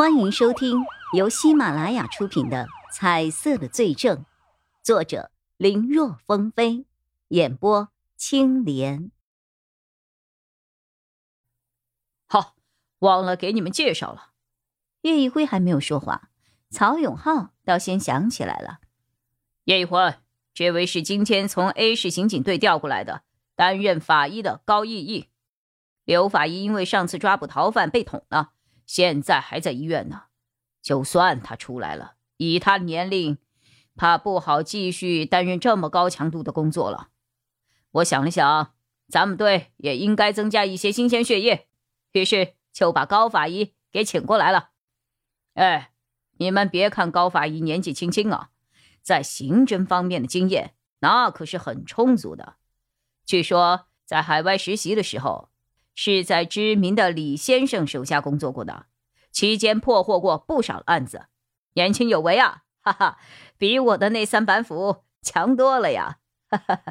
欢迎收听由喜马拉雅出品的《彩色的罪证》，作者林若风飞，演播青莲。好，忘了给你们介绍了。叶一辉还没有说话，曹永浩倒先想起来了。叶一辉，这位是今天从 A 市刑警队调过来的，担任法医的高毅毅。刘法医因为上次抓捕逃犯被捅了。现在还在医院呢，就算他出来了，以他年龄，怕不好继续担任这么高强度的工作了。我想了想，咱们队也应该增加一些新鲜血液，于是就把高法医给请过来了。哎，你们别看高法医年纪轻轻啊，在刑侦方面的经验那可是很充足的。据说在海外实习的时候。是在知名的李先生手下工作过的，期间破获过不少案子，年轻有为啊！哈哈，比我的那三板斧强多了呀！哈哈。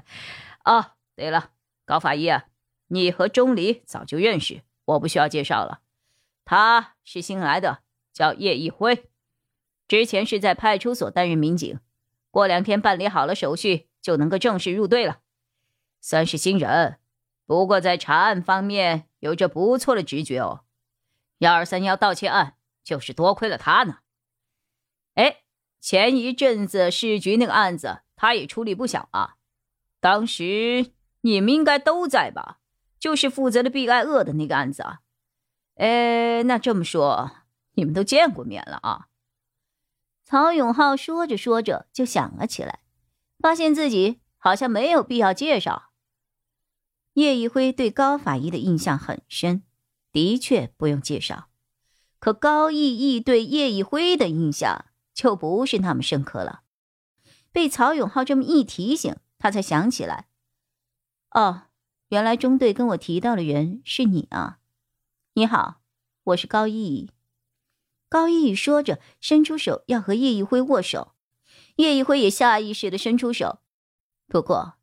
哦，对了，高法医啊，你和钟离早就认识，我不需要介绍了。他是新来的，叫叶一辉，之前是在派出所担任民警，过两天办理好了手续，就能够正式入队了，算是新人。不过在查案方面有着不错的直觉哦，幺二三幺盗窃案就是多亏了他呢。哎，前一阵子市局那个案子，他也出力不小啊。当时你们应该都在吧？就是负责的毕爱恶的那个案子啊。哎，那这么说，你们都见过面了啊？曹永浩说着说着就想了起来，发现自己好像没有必要介绍。叶一辉对高法医的印象很深，的确不用介绍。可高逸逸对叶一辉的印象就不是那么深刻了。被曹永浩这么一提醒，他才想起来：哦，原来中队跟我提到的人是你啊！你好，我是高逸逸。高逸逸说着，伸出手要和叶一辉握手。叶一辉也下意识的伸出手，不过。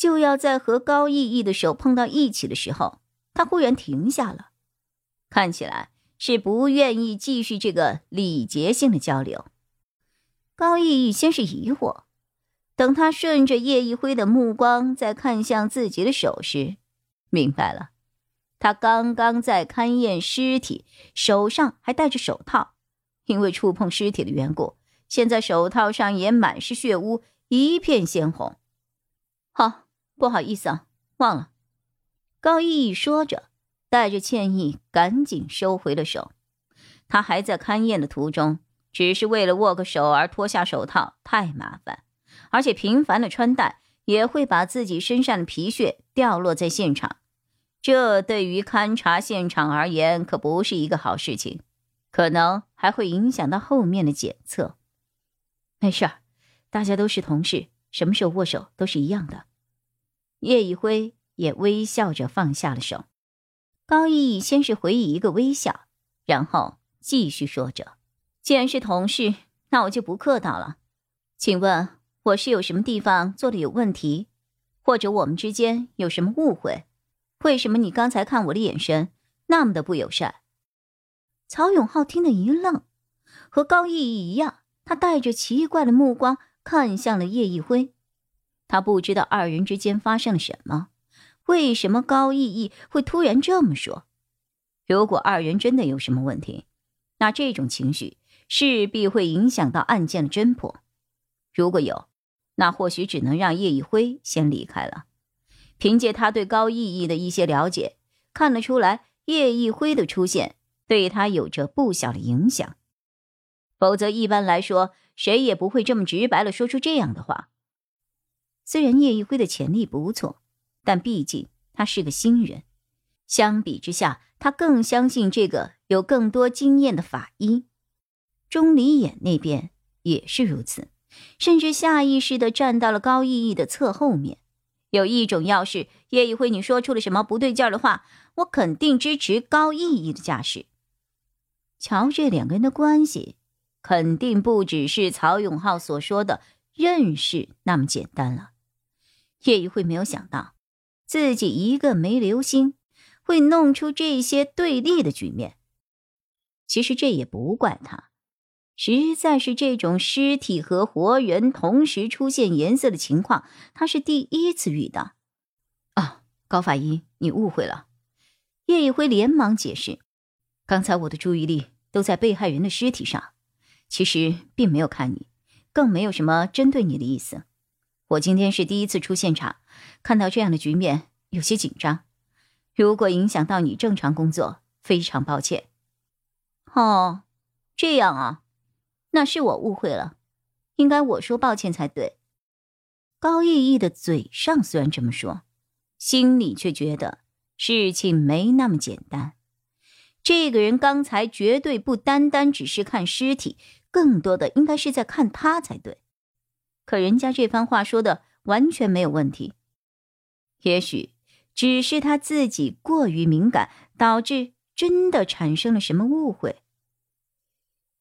就要在和高逸逸的手碰到一起的时候，他忽然停下了，看起来是不愿意继续这个礼节性的交流。高逸逸先是疑惑，等他顺着叶一辉的目光再看向自己的手时，明白了，他刚刚在勘验尸体，手上还戴着手套，因为触碰尸体的缘故，现在手套上也满是血污，一片鲜红。好。不好意思啊，忘了。高逸逸说着，带着歉意，赶紧收回了手。他还在勘验的途中，只是为了握个手而脱下手套，太麻烦，而且频繁的穿戴也会把自己身上的皮屑掉落在现场，这对于勘察现场而言可不是一个好事情，可能还会影响到后面的检测。没事儿，大家都是同事，什么时候握手都是一样的。叶一辉也微笑着放下了手，高逸逸先是回以一个微笑，然后继续说着：“既然是同事，那我就不客套了。请问我是有什么地方做的有问题，或者我们之间有什么误会？为什么你刚才看我的眼神那么的不友善？”曹永浩听得一愣，和高逸逸一样，他带着奇怪的目光看向了叶一辉。他不知道二人之间发生了什么，为什么高逸逸会突然这么说？如果二人真的有什么问题，那这种情绪势必会影响到案件的侦破。如果有，那或许只能让叶一辉先离开了。凭借他对高逸逸的一些了解，看得出来叶一辉的出现对他有着不小的影响。否则，一般来说，谁也不会这么直白的说出这样的话。虽然叶一辉的潜力不错，但毕竟他是个新人。相比之下，他更相信这个有更多经验的法医。钟离眼那边也是如此，甚至下意识的站到了高逸逸的侧后面。有一种，要是叶一辉你说出了什么不对劲儿的话，我肯定支持高逸逸的架势。瞧这两个人的关系，肯定不只是曹永浩所说的认识那么简单了。叶一辉没有想到，自己一个没留心，会弄出这些对立的局面。其实这也不怪他，实在是这种尸体和活人同时出现颜色的情况，他是第一次遇到。啊，高法医，你误会了。叶一辉连忙解释：“刚才我的注意力都在被害人的尸体上，其实并没有看你，更没有什么针对你的意思。我今天是第一次出现场，看到这样的局面，有些紧张。如果影响到你正常工作，非常抱歉。”哦，这样啊，那是我误会了，应该我说抱歉才对。高逸逸的嘴上虽然这么说，心里却觉得。事情没那么简单，这个人刚才绝对不单单只是看尸体，更多的应该是在看他才对。可人家这番话说的完全没有问题，也许只是他自己过于敏感，导致真的产生了什么误会。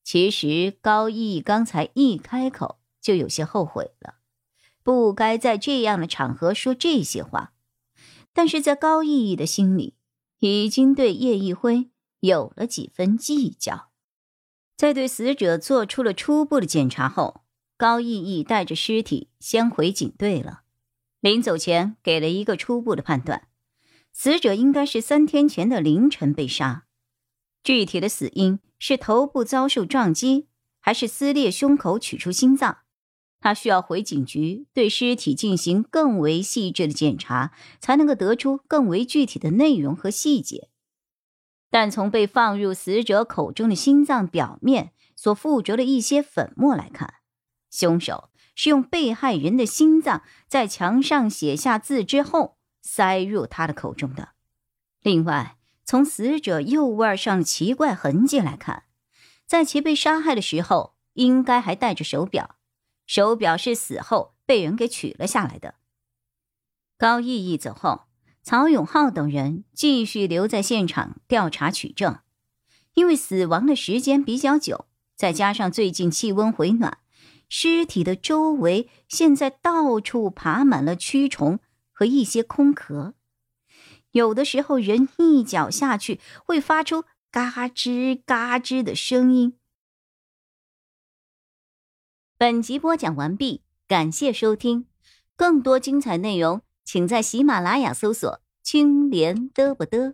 其实高毅刚才一开口就有些后悔了，不该在这样的场合说这些话。但是在高逸逸的心里，已经对叶一辉有了几分计较。在对死者做出了初步的检查后，高毅毅带着尸体先回警队了。临走前，给了一个初步的判断：死者应该是三天前的凌晨被杀。具体的死因是头部遭受撞击，还是撕裂胸口取出心脏？他需要回警局对尸体进行更为细致的检查，才能够得出更为具体的内容和细节。但从被放入死者口中的心脏表面所附着的一些粉末来看，凶手是用被害人的心脏在墙上写下字之后塞入他的口中的。另外，从死者右腕上的奇怪痕迹来看，在其被杀害的时候应该还戴着手表。手表是死后被人给取了下来的。高逸逸走后，曹永浩等人继续留在现场调查取证。因为死亡的时间比较久，再加上最近气温回暖，尸体的周围现在到处爬满了蛆虫和一些空壳，有的时候人一脚下去会发出嘎吱嘎吱的声音。本集播讲完毕，感谢收听。更多精彩内容，请在喜马拉雅搜索“青莲嘚不嘚”。